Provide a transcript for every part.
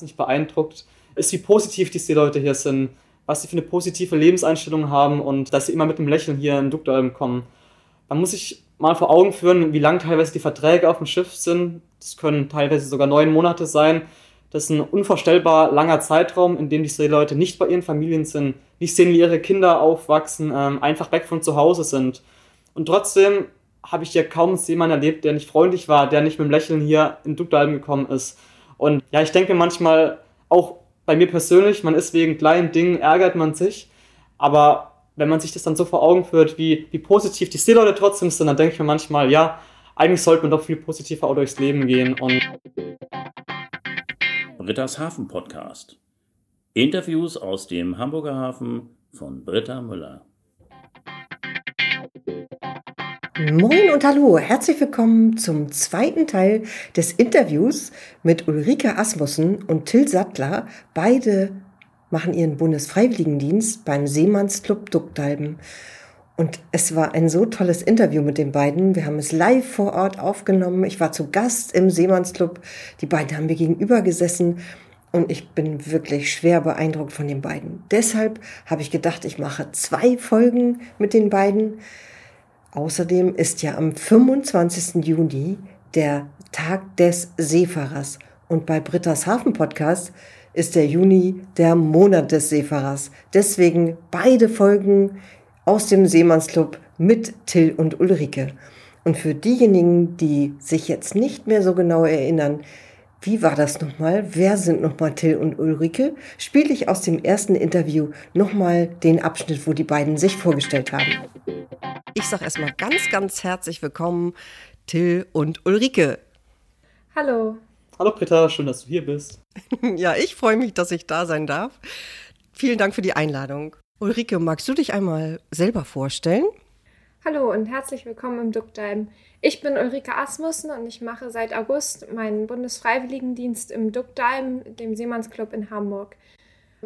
wahnsinnig beeindruckt, ist, wie positiv die Seeleute hier sind, was sie für eine positive Lebenseinstellung haben und dass sie immer mit einem Lächeln hier in Duktalm kommen. Man muss sich mal vor Augen führen, wie lang teilweise die Verträge auf dem Schiff sind. Das können teilweise sogar neun Monate sein. Das ist ein unvorstellbar langer Zeitraum, in dem die Seeleute nicht bei ihren Familien sind, nicht sehen, wie ihre Kinder aufwachsen, ähm, einfach weg von zu Hause sind. Und trotzdem habe ich hier kaum Seemann erlebt, der nicht freundlich war, der nicht mit dem Lächeln hier in Dugdalben gekommen ist. Und ja, ich denke manchmal, auch bei mir persönlich, man ist wegen kleinen Dingen, ärgert man sich, aber wenn man sich das dann so vor Augen führt, wie, wie positiv die Seeleute trotzdem sind, dann denke ich mir manchmal, ja, eigentlich sollte man doch viel positiver auch durchs Leben gehen. Und Britta's Hafen Podcast. Interviews aus dem Hamburger Hafen von Britta Müller. Moin und hallo, herzlich willkommen zum zweiten Teil des Interviews mit Ulrike Asmussen und Till Sattler. Beide machen ihren Bundesfreiwilligendienst beim Seemannsclub Duckdalben. Und es war ein so tolles Interview mit den beiden. Wir haben es live vor Ort aufgenommen. Ich war zu Gast im Seemannsclub. Die beiden haben mir gegenüber gesessen. Und ich bin wirklich schwer beeindruckt von den beiden. Deshalb habe ich gedacht, ich mache zwei Folgen mit den beiden. Außerdem ist ja am 25. Juni der Tag des Seefahrers. Und bei Britta's Hafen Podcast ist der Juni der Monat des Seefahrers. Deswegen beide Folgen aus dem Seemannsclub mit Till und Ulrike. Und für diejenigen, die sich jetzt nicht mehr so genau erinnern, wie war das nochmal? Wer sind nochmal Till und Ulrike? Spiele ich aus dem ersten Interview nochmal den Abschnitt, wo die beiden sich vorgestellt haben. Ich sage erstmal ganz, ganz herzlich willkommen, Till und Ulrike. Hallo. Hallo Britta, schön, dass du hier bist. ja, ich freue mich, dass ich da sein darf. Vielen Dank für die Einladung. Ulrike, magst du dich einmal selber vorstellen? Hallo und herzlich willkommen im Duckdalm. Ich bin Ulrike Asmussen und ich mache seit August meinen Bundesfreiwilligendienst im Duckdalm, dem Seemannsclub in Hamburg.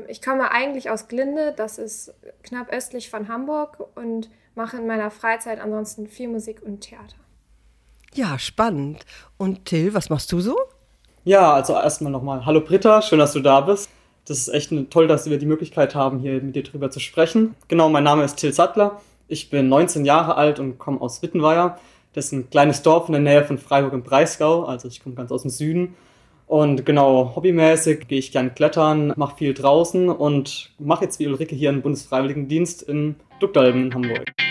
Ich komme eigentlich aus Glinde, das ist knapp östlich von Hamburg und mache in meiner Freizeit ansonsten viel Musik und Theater. Ja, spannend. Und Till, was machst du so? Ja, also erstmal nochmal Hallo Britta, schön, dass du da bist. Das ist echt toll, dass wir die Möglichkeit haben, hier mit dir drüber zu sprechen. Genau, mein Name ist Till Sattler. Ich bin 19 Jahre alt und komme aus Wittenweier. Das ist ein kleines Dorf in der Nähe von Freiburg im Breisgau. Also ich komme ganz aus dem Süden. Und genau, hobbymäßig gehe ich gern klettern, mache viel draußen und mache jetzt wie Ulrike hier einen Bundesfreiwilligendienst in Duckdalben in Hamburg.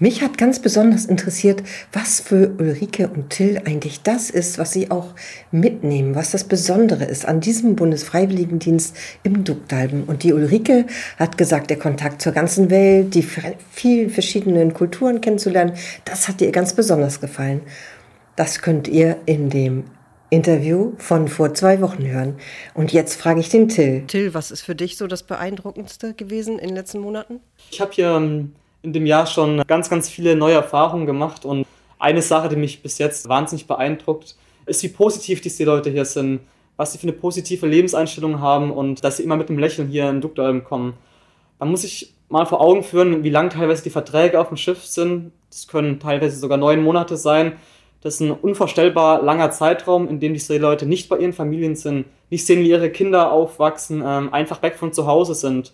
Mich hat ganz besonders interessiert, was für Ulrike und Till eigentlich das ist, was sie auch mitnehmen, was das Besondere ist an diesem Bundesfreiwilligendienst im Duckdalben. Und die Ulrike hat gesagt, der Kontakt zur ganzen Welt, die vielen verschiedenen Kulturen kennenzulernen, das hat ihr ganz besonders gefallen. Das könnt ihr in dem Interview von vor zwei Wochen hören. Und jetzt frage ich den Till. Till, was ist für dich so das Beeindruckendste gewesen in den letzten Monaten? Ich habe hier ähm, in dem Jahr schon ganz, ganz viele neue Erfahrungen gemacht und eine Sache, die mich bis jetzt wahnsinnig beeindruckt, ist, wie positiv die Seeleute hier sind, was sie für eine positive Lebenseinstellung haben und dass sie immer mit einem Lächeln hier in Dugdalm kommen. Man muss sich mal vor Augen führen, wie lang teilweise die Verträge auf dem Schiff sind. Das können teilweise sogar neun Monate sein. Das ist ein unvorstellbar langer Zeitraum, in dem die Seeleute nicht bei ihren Familien sind, nicht sehen, wie ihre Kinder aufwachsen, ähm, einfach weg von zu Hause sind.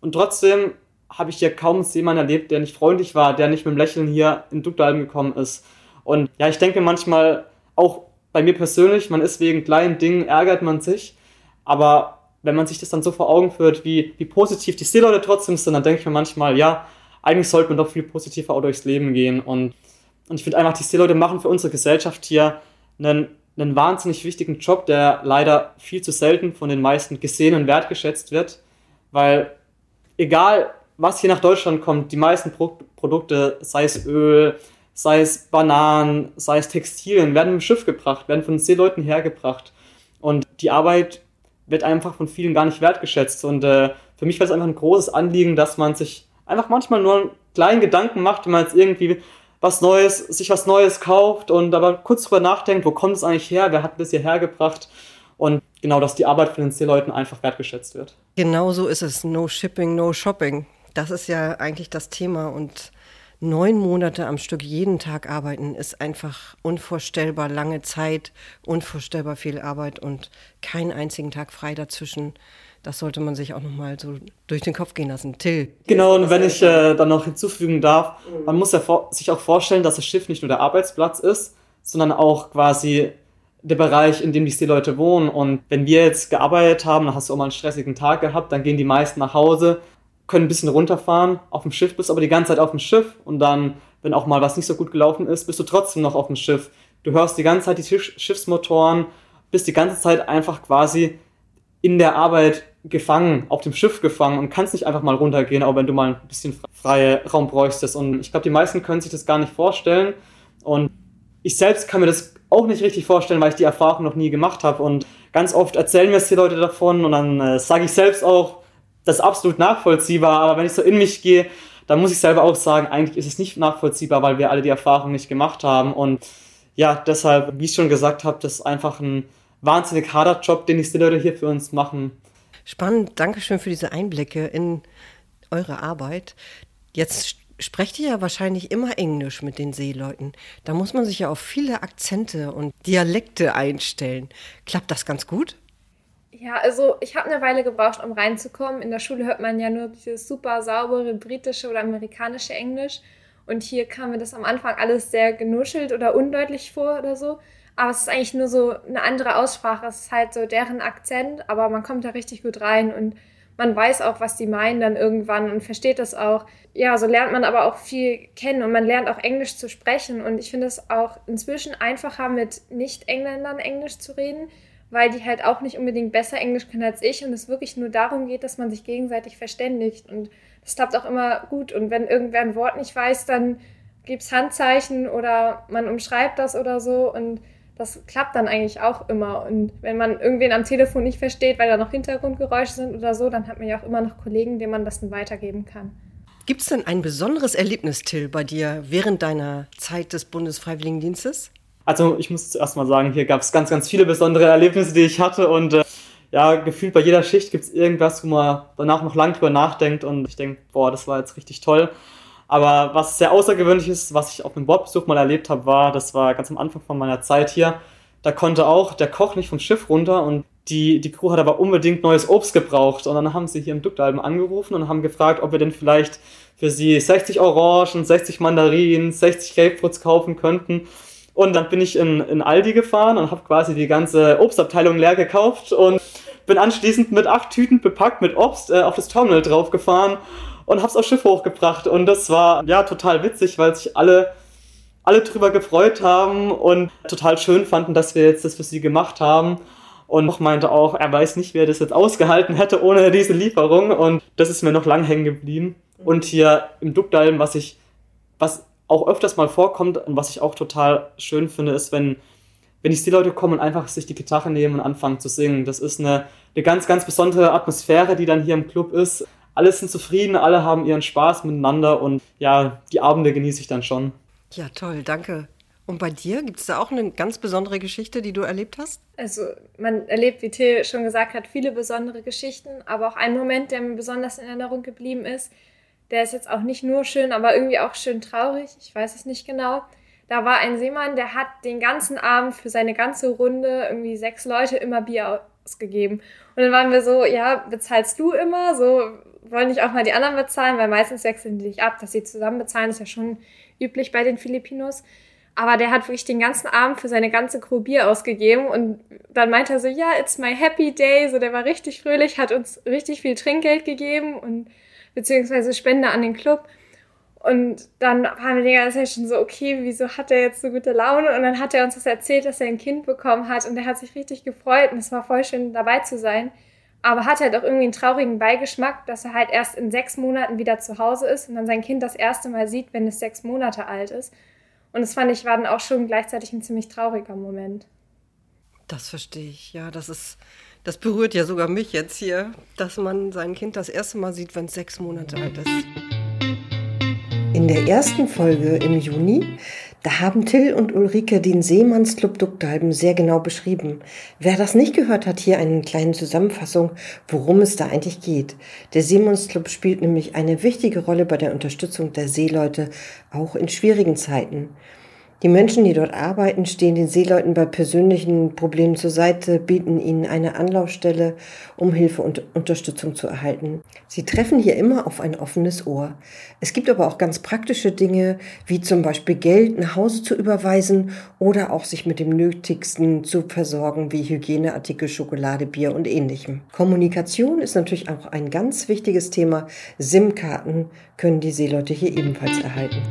Und trotzdem habe ich hier kaum jemanden erlebt, der nicht freundlich war, der nicht mit dem Lächeln hier in Dugdalm gekommen ist. Und ja, ich denke manchmal, auch bei mir persönlich, man ist wegen kleinen Dingen, ärgert man sich. Aber wenn man sich das dann so vor Augen führt, wie, wie positiv die Seeleute trotzdem sind, dann denke ich mir manchmal, ja, eigentlich sollte man doch viel positiver auch durchs Leben gehen. Und, und ich finde einfach, die Seeleute machen für unsere Gesellschaft hier einen, einen wahnsinnig wichtigen Job, der leider viel zu selten von den meisten gesehen und wertgeschätzt wird. Weil egal, was hier nach Deutschland kommt, die meisten Pro Produkte, sei es Öl, sei es Bananen, sei es Textilien, werden im Schiff gebracht, werden von Seeleuten hergebracht. Und die Arbeit wird einfach von vielen gar nicht wertgeschätzt. Und äh, für mich war es einfach ein großes Anliegen, dass man sich einfach manchmal nur einen kleinen Gedanken macht, wenn man jetzt irgendwie was Neues, sich was Neues kauft und aber kurz drüber nachdenkt, wo kommt es eigentlich her, wer hat das hierher gebracht und genau, dass die Arbeit von den Seeleuten einfach wertgeschätzt wird. Genau so ist es. No shipping, no shopping. Das ist ja eigentlich das Thema und neun Monate am Stück jeden Tag arbeiten, ist einfach unvorstellbar lange Zeit, unvorstellbar viel Arbeit und keinen einzigen Tag frei dazwischen. Das sollte man sich auch nochmal so durch den Kopf gehen lassen. Till. Genau, und wenn ich äh, dann noch hinzufügen darf, man muss ja sich auch vorstellen, dass das Schiff nicht nur der Arbeitsplatz ist, sondern auch quasi der Bereich, in dem die Seeleute wohnen. Und wenn wir jetzt gearbeitet haben, dann hast du auch mal einen stressigen Tag gehabt, dann gehen die meisten nach Hause, können ein bisschen runterfahren, auf dem Schiff bist aber die ganze Zeit auf dem Schiff und dann, wenn auch mal was nicht so gut gelaufen ist, bist du trotzdem noch auf dem Schiff. Du hörst die ganze Zeit die Schiffsmotoren, bist die ganze Zeit einfach quasi in der Arbeit gefangen, auf dem Schiff gefangen und kannst nicht einfach mal runtergehen, auch wenn du mal ein bisschen freie Raum bräuchtest. Und ich glaube, die meisten können sich das gar nicht vorstellen. Und ich selbst kann mir das auch nicht richtig vorstellen, weil ich die Erfahrung noch nie gemacht habe. Und ganz oft erzählen mir es die Leute davon und dann äh, sage ich selbst auch, das ist absolut nachvollziehbar. Aber wenn ich so in mich gehe, dann muss ich selber auch sagen, eigentlich ist es nicht nachvollziehbar, weil wir alle die Erfahrung nicht gemacht haben. Und ja, deshalb, wie ich schon gesagt habe, das ist einfach ein wahnsinnig harter Job, den die Leute hier für uns machen. Spannend, Dankeschön für diese Einblicke in eure Arbeit. Jetzt sprecht ihr ja wahrscheinlich immer Englisch mit den Seeleuten. Da muss man sich ja auf viele Akzente und Dialekte einstellen. Klappt das ganz gut? Ja, also ich habe eine Weile gebraucht, um reinzukommen. In der Schule hört man ja nur dieses super saubere britische oder amerikanische Englisch. Und hier kam mir das am Anfang alles sehr genuschelt oder undeutlich vor oder so. Aber es ist eigentlich nur so eine andere Aussprache. Es ist halt so deren Akzent, aber man kommt da richtig gut rein und man weiß auch, was die meinen dann irgendwann und versteht das auch. Ja, so lernt man aber auch viel kennen und man lernt auch Englisch zu sprechen. Und ich finde es auch inzwischen einfacher, mit Nicht-Engländern Englisch zu reden, weil die halt auch nicht unbedingt besser Englisch können als ich und es wirklich nur darum geht, dass man sich gegenseitig verständigt. Und das klappt auch immer gut. Und wenn irgendwer ein Wort nicht weiß, dann gibt es Handzeichen oder man umschreibt das oder so. Und das klappt dann eigentlich auch immer. Und wenn man irgendwen am Telefon nicht versteht, weil da noch Hintergrundgeräusche sind oder so, dann hat man ja auch immer noch Kollegen, denen man das dann weitergeben kann. Gibt es denn ein besonderes Erlebnis, Till, bei dir während deiner Zeit des Bundesfreiwilligendienstes? Also ich muss zuerst mal sagen, hier gab es ganz, ganz viele besondere Erlebnisse, die ich hatte und äh, ja, gefühlt bei jeder Schicht gibt es irgendwas, wo man danach noch lang drüber nachdenkt und ich denke, boah, das war jetzt richtig toll. Aber was sehr außergewöhnlich ist, was ich auf einem Bordbesuch mal erlebt habe, war, das war ganz am Anfang von meiner Zeit hier, da konnte auch der Koch nicht vom Schiff runter und die, die Crew hat aber unbedingt neues Obst gebraucht. Und dann haben sie hier im Duktalben angerufen und haben gefragt, ob wir denn vielleicht für sie 60 Orangen, 60 Mandarinen, 60 Grapefruits kaufen könnten. Und dann bin ich in, in Aldi gefahren und habe quasi die ganze Obstabteilung leer gekauft und bin anschließend mit acht Tüten bepackt mit Obst äh, auf das Terminal draufgefahren und hab's aufs Schiff hochgebracht. Und das war ja total witzig, weil sich alle, alle drüber gefreut haben und total schön fanden, dass wir jetzt das für sie gemacht haben. Und noch meinte auch, er weiß nicht, wer das jetzt ausgehalten hätte ohne diese Lieferung. Und das ist mir noch lang hängen geblieben. Und hier im Duckdalm, was ich, was auch öfters mal vorkommt und was ich auch total schön finde, ist, wenn, wenn die Leute kommen und einfach sich die Gitarre nehmen und anfangen zu singen. Das ist eine, eine ganz, ganz besondere Atmosphäre, die dann hier im Club ist alle sind zufrieden, alle haben ihren Spaß miteinander und ja, die Abende genieße ich dann schon. Ja, toll, danke. Und bei dir gibt es da auch eine ganz besondere Geschichte, die du erlebt hast? Also man erlebt, wie Till schon gesagt hat, viele besondere Geschichten, aber auch ein Moment, der mir besonders in Erinnerung geblieben ist, der ist jetzt auch nicht nur schön, aber irgendwie auch schön traurig. Ich weiß es nicht genau. Da war ein Seemann, der hat den ganzen Abend für seine ganze Runde irgendwie sechs Leute immer Bier ausgegeben. Und dann waren wir so, ja, bezahlst du immer? So, wollen nicht auch mal die anderen bezahlen, weil meistens wechseln die sich ab, dass sie zusammen bezahlen, ist ja schon üblich bei den Filipinos. Aber der hat wirklich den ganzen Abend für seine ganze Crew Bier ausgegeben und dann meinte er so, ja, it's my happy day. So, der war richtig fröhlich, hat uns richtig viel Trinkgeld gegeben und beziehungsweise Spende an den Club. Und dann waren wir die ganze Zeit schon so, okay, wieso hat er jetzt so gute Laune? Und dann hat er uns das erzählt, dass er ein Kind bekommen hat und er hat sich richtig gefreut und es war voll schön dabei zu sein aber hat halt auch irgendwie einen traurigen Beigeschmack, dass er halt erst in sechs Monaten wieder zu Hause ist und dann sein Kind das erste Mal sieht, wenn es sechs Monate alt ist. Und das fand ich war dann auch schon gleichzeitig ein ziemlich trauriger Moment. Das verstehe ich, ja, das ist, das berührt ja sogar mich jetzt hier, dass man sein Kind das erste Mal sieht, wenn es sechs Monate alt ist. In der ersten Folge im Juni Da haben Till und Ulrike den Seemannsclub Duckdalben sehr genau beschrieben. Wer das nicht gehört hat, hier eine kleine Zusammenfassung, worum es da eigentlich geht. Der Seemannsclub spielt nämlich eine wichtige Rolle bei der Unterstützung der Seeleute, auch in schwierigen Zeiten. Die Menschen, die dort arbeiten, stehen den Seeleuten bei persönlichen Problemen zur Seite, bieten ihnen eine Anlaufstelle, um Hilfe und Unterstützung zu erhalten. Sie treffen hier immer auf ein offenes Ohr. Es gibt aber auch ganz praktische Dinge, wie zum Beispiel Geld nach Hause zu überweisen oder auch sich mit dem Nötigsten zu versorgen, wie Hygieneartikel, Schokolade, Bier und ähnlichem. Kommunikation ist natürlich auch ein ganz wichtiges Thema. SIM-Karten können die Seeleute hier ebenfalls erhalten.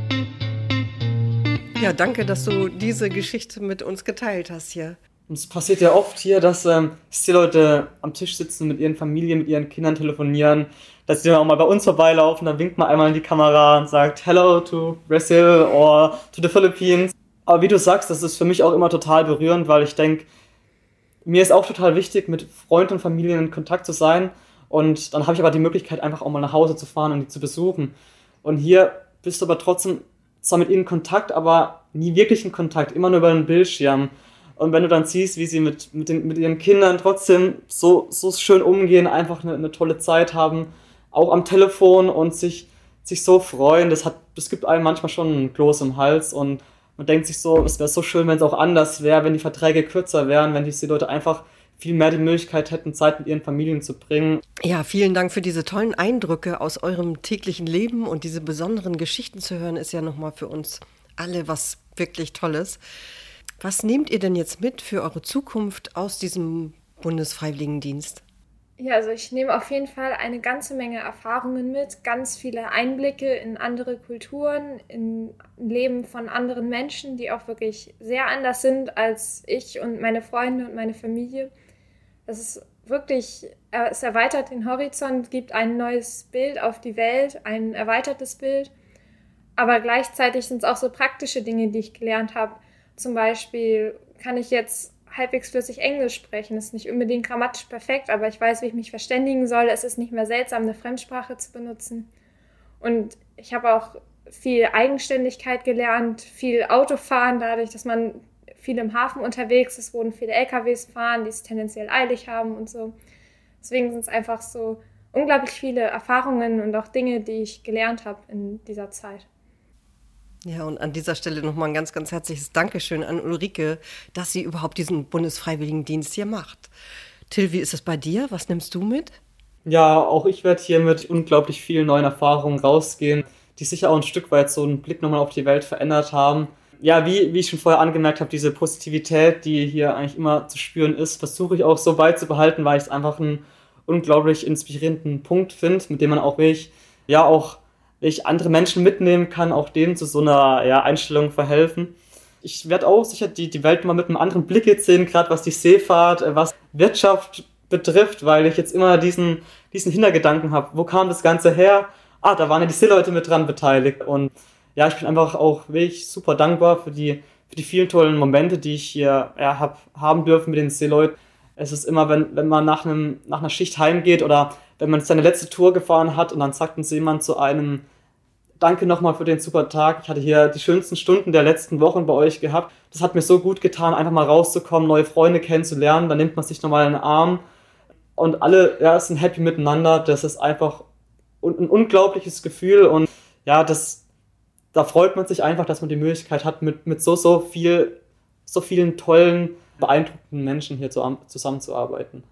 Ja, danke, dass du diese Geschichte mit uns geteilt hast hier. Es passiert ja oft hier, dass ähm, die Leute am Tisch sitzen, mit ihren Familien, mit ihren Kindern telefonieren, dass die dann auch mal bei uns vorbeilaufen, dann winkt man einmal in die Kamera und sagt Hello to Brazil or to the Philippines. Aber wie du sagst, das ist für mich auch immer total berührend, weil ich denke, mir ist auch total wichtig, mit Freunden und Familien in Kontakt zu sein. Und dann habe ich aber die Möglichkeit, einfach auch mal nach Hause zu fahren und die zu besuchen. Und hier bist du aber trotzdem zwar mit ihnen Kontakt, aber nie wirklich in Kontakt, immer nur über den Bildschirm. Und wenn du dann siehst, wie sie mit, mit, den, mit ihren Kindern trotzdem so, so schön umgehen, einfach eine, eine tolle Zeit haben, auch am Telefon und sich, sich so freuen, das, hat, das gibt einem manchmal schon einen Kloß im Hals und man denkt sich so, es wäre so schön, wenn es auch anders wäre, wenn die Verträge kürzer wären, wenn diese Leute einfach viel mehr die Möglichkeit hätten, Zeit mit ihren Familien zu bringen. Ja, vielen Dank für diese tollen Eindrücke aus eurem täglichen Leben und diese besonderen Geschichten zu hören, ist ja nochmal für uns alle was wirklich Tolles. Was nehmt ihr denn jetzt mit für eure Zukunft aus diesem Bundesfreiwilligendienst? Ja, also ich nehme auf jeden Fall eine ganze Menge Erfahrungen mit, ganz viele Einblicke in andere Kulturen, in Leben von anderen Menschen, die auch wirklich sehr anders sind als ich und meine Freunde und meine Familie. Es ist wirklich, es erweitert den Horizont, gibt ein neues Bild auf die Welt, ein erweitertes Bild. Aber gleichzeitig sind es auch so praktische Dinge, die ich gelernt habe. Zum Beispiel kann ich jetzt halbwegs flüssig Englisch sprechen. Das ist nicht unbedingt grammatisch perfekt, aber ich weiß, wie ich mich verständigen soll. Es ist nicht mehr seltsam, eine Fremdsprache zu benutzen. Und ich habe auch viel Eigenständigkeit gelernt, viel Autofahren, dadurch, dass man viel im Hafen unterwegs ist, wurden viele LKWs fahren, die es tendenziell eilig haben und so. Deswegen sind es einfach so unglaublich viele Erfahrungen und auch Dinge, die ich gelernt habe in dieser Zeit. Ja, und an dieser Stelle nochmal ein ganz, ganz herzliches Dankeschön an Ulrike, dass sie überhaupt diesen Bundesfreiwilligendienst hier macht. Till, wie ist es bei dir? Was nimmst du mit? Ja, auch ich werde hier mit unglaublich vielen neuen Erfahrungen rausgehen, die sicher auch ein Stück weit so einen Blick nochmal auf die Welt verändert haben ja, wie, wie ich schon vorher angemerkt habe, diese Positivität, die hier eigentlich immer zu spüren ist, versuche ich auch so beizubehalten, weil ich es einfach einen unglaublich inspirierenden Punkt finde, mit dem man auch wirklich, ja, auch ich andere Menschen mitnehmen kann, auch denen zu so einer ja, Einstellung verhelfen. Ich werde auch sicher die, die Welt mal mit einem anderen Blick jetzt sehen, gerade was die Seefahrt, äh, was Wirtschaft betrifft, weil ich jetzt immer diesen, diesen Hintergedanken habe. Wo kam das Ganze her? Ah, da waren ja die Seeleute mit dran beteiligt und ja, ich bin einfach auch wirklich super dankbar für die, für die vielen tollen Momente, die ich hier ja, hab, haben dürfen mit den Seeleuten. Es ist immer, wenn, wenn man nach, einem, nach einer Schicht heimgeht oder wenn man seine letzte Tour gefahren hat und dann sagt uns jemand zu einem, danke nochmal für den super Tag. Ich hatte hier die schönsten Stunden der letzten Wochen bei euch gehabt. Das hat mir so gut getan, einfach mal rauszukommen, neue Freunde kennenzulernen. Dann nimmt man sich nochmal in den Arm und alle ja, sind happy miteinander. Das ist einfach ein unglaubliches Gefühl und ja, das, da freut man sich einfach, dass man die Möglichkeit hat, mit, mit so, so viel, so vielen tollen, beeindruckenden Menschen hier zu, zusammenzuarbeiten.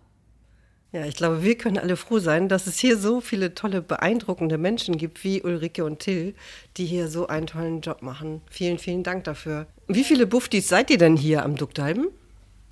Ja, ich glaube, wir können alle froh sein, dass es hier so viele tolle, beeindruckende Menschen gibt wie Ulrike und Till, die hier so einen tollen Job machen. Vielen, vielen Dank dafür. Wie viele Buftis seid ihr denn hier am Duckdalben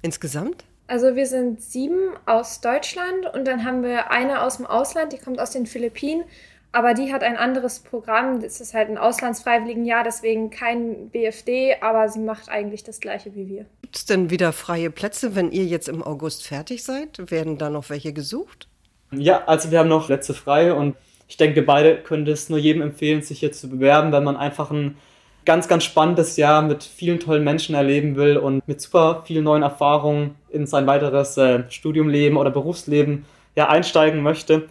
insgesamt? Also wir sind sieben aus Deutschland und dann haben wir eine aus dem Ausland, die kommt aus den Philippinen aber die hat ein anderes Programm. Das ist halt ein Auslandsfreiwilligenjahr, deswegen kein BFD, aber sie macht eigentlich das gleiche wie wir. Gibt es denn wieder freie Plätze, wenn ihr jetzt im August fertig seid? Werden da noch welche gesucht? Ja, also wir haben noch Plätze frei und ich denke, wir beide können es nur jedem empfehlen, sich hier zu bewerben, wenn man einfach ein ganz, ganz spannendes Jahr mit vielen tollen Menschen erleben will und mit super vielen neuen Erfahrungen in sein weiteres äh, Studiumleben oder Berufsleben ja, einsteigen möchte.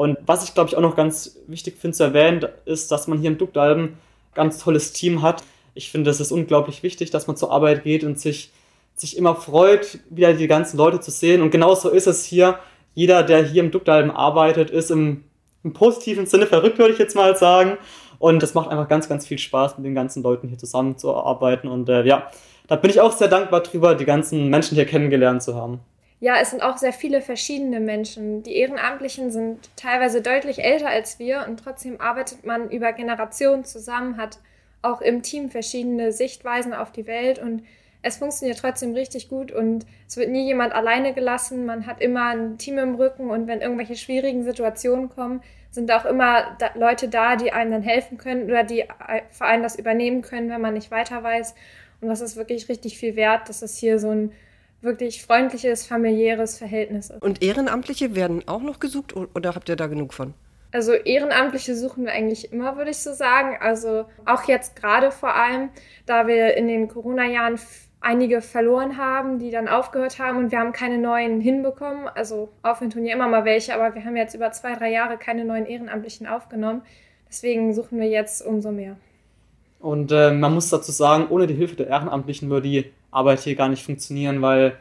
Und was ich glaube ich auch noch ganz wichtig finde zu erwähnen, ist, dass man hier im Duckdalben ganz tolles Team hat. ich finde, es ist unglaublich wichtig, dass man zur Arbeit geht und sich, sich immer freut, wieder die ganzen Leute zu sehen. Und genauso ist es hier. Jeder, der hier im Duktalben arbeitet, ist im, im positiven Sinne verrückt, würde ich jetzt mal sagen. Und es macht einfach ganz, ganz viel Spaß, mit den ganzen Leuten hier zusammenzuarbeiten. Und äh, ja, da bin ich auch sehr dankbar drüber, die ganzen Menschen hier kennengelernt zu haben. Ja, es sind auch sehr viele verschiedene Menschen. Die Ehrenamtlichen sind teilweise deutlich älter als wir und trotzdem arbeitet man über Generationen zusammen, hat auch im Team verschiedene Sichtweisen auf die Welt und es funktioniert trotzdem richtig gut und es wird nie jemand alleine gelassen. Man hat immer ein Team im Rücken und wenn irgendwelche schwierigen Situationen kommen, sind auch immer da Leute da, die einem dann helfen können oder die für einen das übernehmen können, wenn man nicht weiter weiß. Und das ist wirklich richtig viel wert, dass es hier so ein wirklich freundliches, familiäres Verhältnis ist. Und Ehrenamtliche werden auch noch gesucht oder habt ihr da genug von? Also Ehrenamtliche suchen wir eigentlich immer, würde ich so sagen. Also auch jetzt gerade vor allem, da wir in den Corona-Jahren einige verloren haben, die dann aufgehört haben und wir haben keine neuen hinbekommen. Also aufhören tun ja immer mal welche, aber wir haben jetzt über zwei, drei Jahre keine neuen Ehrenamtlichen aufgenommen. Deswegen suchen wir jetzt umso mehr. Und äh, man muss dazu sagen, ohne die Hilfe der Ehrenamtlichen würde die Arbeit hier gar nicht funktionieren, weil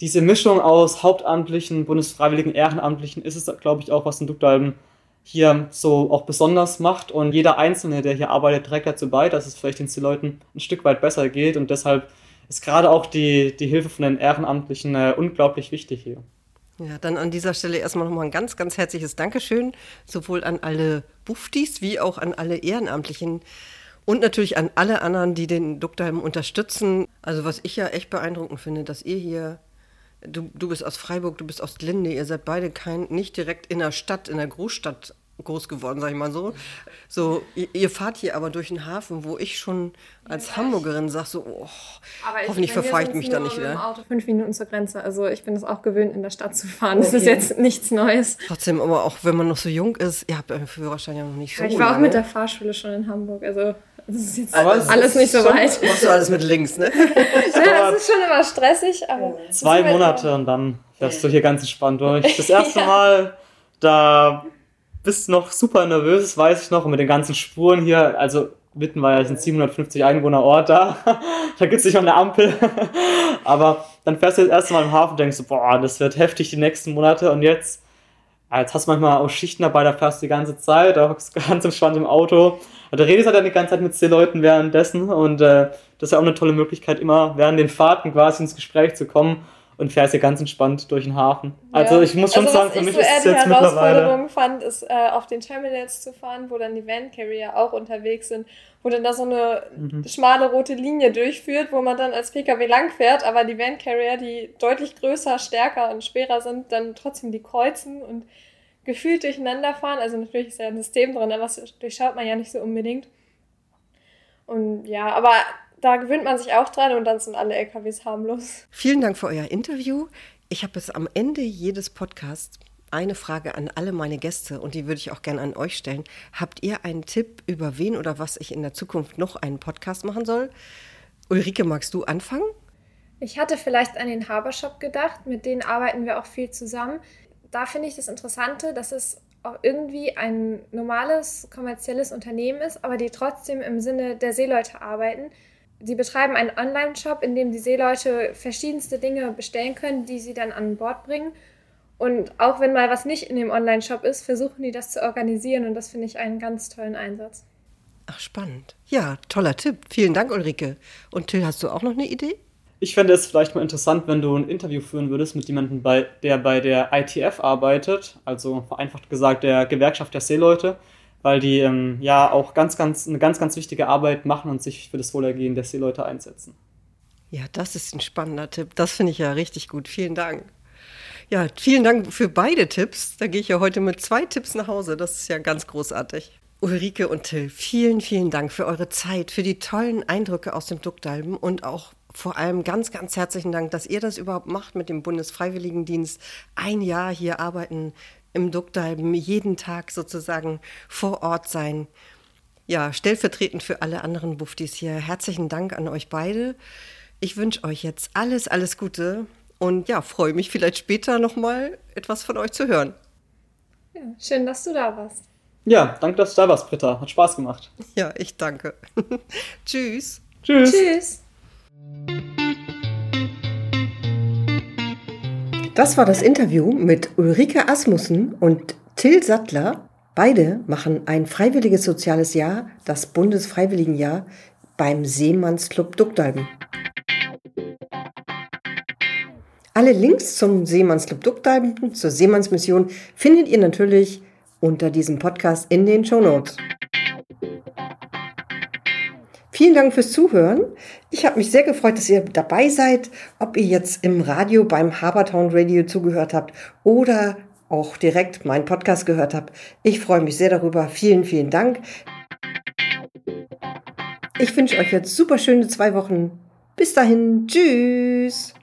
diese Mischung aus Hauptamtlichen, Bundesfreiwilligen, Ehrenamtlichen ist es, glaube ich, auch, was in Duktalben hier so auch besonders macht. Und jeder Einzelne, der hier arbeitet, trägt dazu bei, dass es vielleicht den Leuten ein Stück weit besser geht. Und deshalb ist gerade auch die, die Hilfe von den Ehrenamtlichen äh, unglaublich wichtig hier. Ja, dann an dieser Stelle erstmal nochmal ein ganz, ganz herzliches Dankeschön, sowohl an alle Buftis wie auch an alle Ehrenamtlichen und natürlich an alle anderen, die den Duktheim unterstützen. Also was ich ja echt beeindruckend finde, dass ihr hier, du, du bist aus Freiburg, du bist aus Linde, ihr seid beide kein, nicht direkt in der Stadt, in der Großstadt groß geworden, sag ich mal so. So, ihr, ihr, fahrt hier aber durch den Hafen, wo ich schon als ja, Hamburgerin sage, so, oh, hoffentlich verfahre ich mich da nicht wieder. Im Auto fünf Minuten zur Grenze. Also ich bin es auch gewöhnt, in der Stadt zu fahren. Das okay. ist jetzt nichts Neues. Trotzdem, aber auch wenn man noch so jung ist, ihr habt euren Führerschein ja noch nicht so Ich war lange. auch mit der Fahrschule schon in Hamburg. Also das ist jetzt aber alles nicht so weit. Machst du alles mit links, ne? ja, es ist schon immer stressig, aber. Zwei Monate und dann fährst du hier ganz entspannt durch. Das erste ja. Mal, da bist noch super nervös, das weiß ich noch, und mit den ganzen Spuren hier, also Wittenweiler sind 750 Einwohner Ort da. da gibt es nicht noch eine Ampel. Aber dann fährst du das erste Mal im Hafen und denkst, boah, das wird heftig die nächsten Monate. Und jetzt, jetzt hast du manchmal auch Schichten dabei, da fährst du die ganze Zeit, da hockst du ganz entspannt im Auto. Da redest du halt die ganze Zeit mit zehn Leuten währenddessen. Und äh, das ist ja auch eine tolle Möglichkeit, immer während den Fahrten quasi ins Gespräch zu kommen und fährst hier ganz entspannt durch den Hafen. Also ich muss schon also, sagen, für mich so ist es jetzt mittlerweile... Herausforderung fand, ist äh, auf den Terminals zu fahren, wo dann die Van Carrier auch unterwegs sind, wo dann da so eine mhm. schmale rote Linie durchführt, wo man dann als PKW langfährt, aber die Van Carrier, die deutlich größer, stärker und schwerer sind, dann trotzdem die kreuzen und gefühlt durcheinander fahren. Also natürlich ist ja ein System drin, aber das durchschaut man ja nicht so unbedingt. Und ja, aber da gewöhnt man sich auch dran und dann sind alle LKWs harmlos. Vielen Dank für euer Interview. Ich habe es am Ende jedes Podcasts eine Frage an alle meine Gäste und die würde ich auch gerne an euch stellen. Habt ihr einen Tipp, über wen oder was ich in der Zukunft noch einen Podcast machen soll? Ulrike, magst du anfangen? Ich hatte vielleicht an den Habershop gedacht, mit denen arbeiten wir auch viel zusammen. Da finde ich das Interessante, dass es auch irgendwie ein normales kommerzielles Unternehmen ist, aber die trotzdem im Sinne der Seeleute arbeiten sie betreiben einen Online-Shop, in dem die Seeleute verschiedenste Dinge bestellen können, die sie dann an Bord bringen. Und auch wenn mal was nicht in dem Online-Shop ist, versuchen die das zu organisieren und das finde ich einen ganz tollen Einsatz. Ach, spannend. Ja, toller Tipp. Vielen Dank, Ulrike. Und Till, hast du auch noch eine Idee? Ich fände es vielleicht mal interessant, wenn du ein Interview führen würdest mit jemandem, bei, der bei der ITF arbeitet, also vereinfacht gesagt der Gewerkschaft der Seeleute weil die ähm, ja auch ganz, ganz, eine ganz, ganz wichtige Arbeit machen und sich für das Wohlergehen der Seeleute einsetzen. Ja, das ist ein spannender Tipp. Das finde ich ja richtig gut. Vielen Dank. Ja, vielen Dank für beide Tipps. Da gehe ich ja heute mit zwei Tipps nach Hause. Das ist ja ganz großartig. Ulrike und Till, vielen, vielen Dank für eure Zeit, für die tollen Eindrücke aus dem Duckdalben und auch vor allem ganz, ganz herzlichen Dank, dass ihr das überhaupt macht mit dem Bundesfreiwilligendienst. Ein Jahr hier arbeiten im Duckdalben jeden Tag sozusagen vor Ort sein. Ja, stellvertretend für alle anderen Buftis hier. Herzlichen Dank an euch beide. Ich wünsche euch jetzt alles, alles Gute und ja, freue mich vielleicht später nochmal etwas von euch zu hören. Ja, schön, dass du da warst. Ja, danke, dass du da warst, Britta. Hat Spaß gemacht. Ja, ich danke. Tschüss. Tschüss. Tschüss. Das war das Interview mit Ulrike Asmussen und Till Sattler. Beide machen ein freiwilliges soziales Jahr, das Bundesfreiwilligenjahr, beim Seemannsclub Duckdalben. Alle Links zum Seemannsclub Duckdalben, zur Seemannsmission, findet ihr natürlich unter diesem Podcast in den Show Notes. Vielen Dank fürs Zuhören. Ich habe mich sehr gefreut, dass ihr dabei seid, ob ihr jetzt im Radio beim Habertown Radio zugehört habt oder auch direkt meinen Podcast gehört habt. Ich freue mich sehr darüber. Vielen, vielen Dank. Ich wünsche euch jetzt super schöne zwei Wochen. Bis dahin. Tschüss.